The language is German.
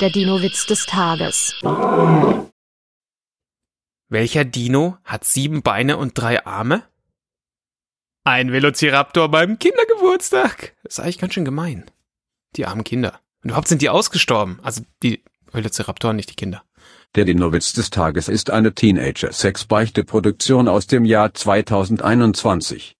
Der Dino-Witz des Tages. Welcher Dino hat sieben Beine und drei Arme? Ein Velociraptor beim Kindergeburtstag. Das ist eigentlich ganz schön gemein. Die armen Kinder. Und überhaupt sind die ausgestorben. Also die Velociraptoren, nicht die Kinder. Der Dino-Witz des Tages ist eine Teenager-Sex-Beichte-Produktion aus dem Jahr 2021.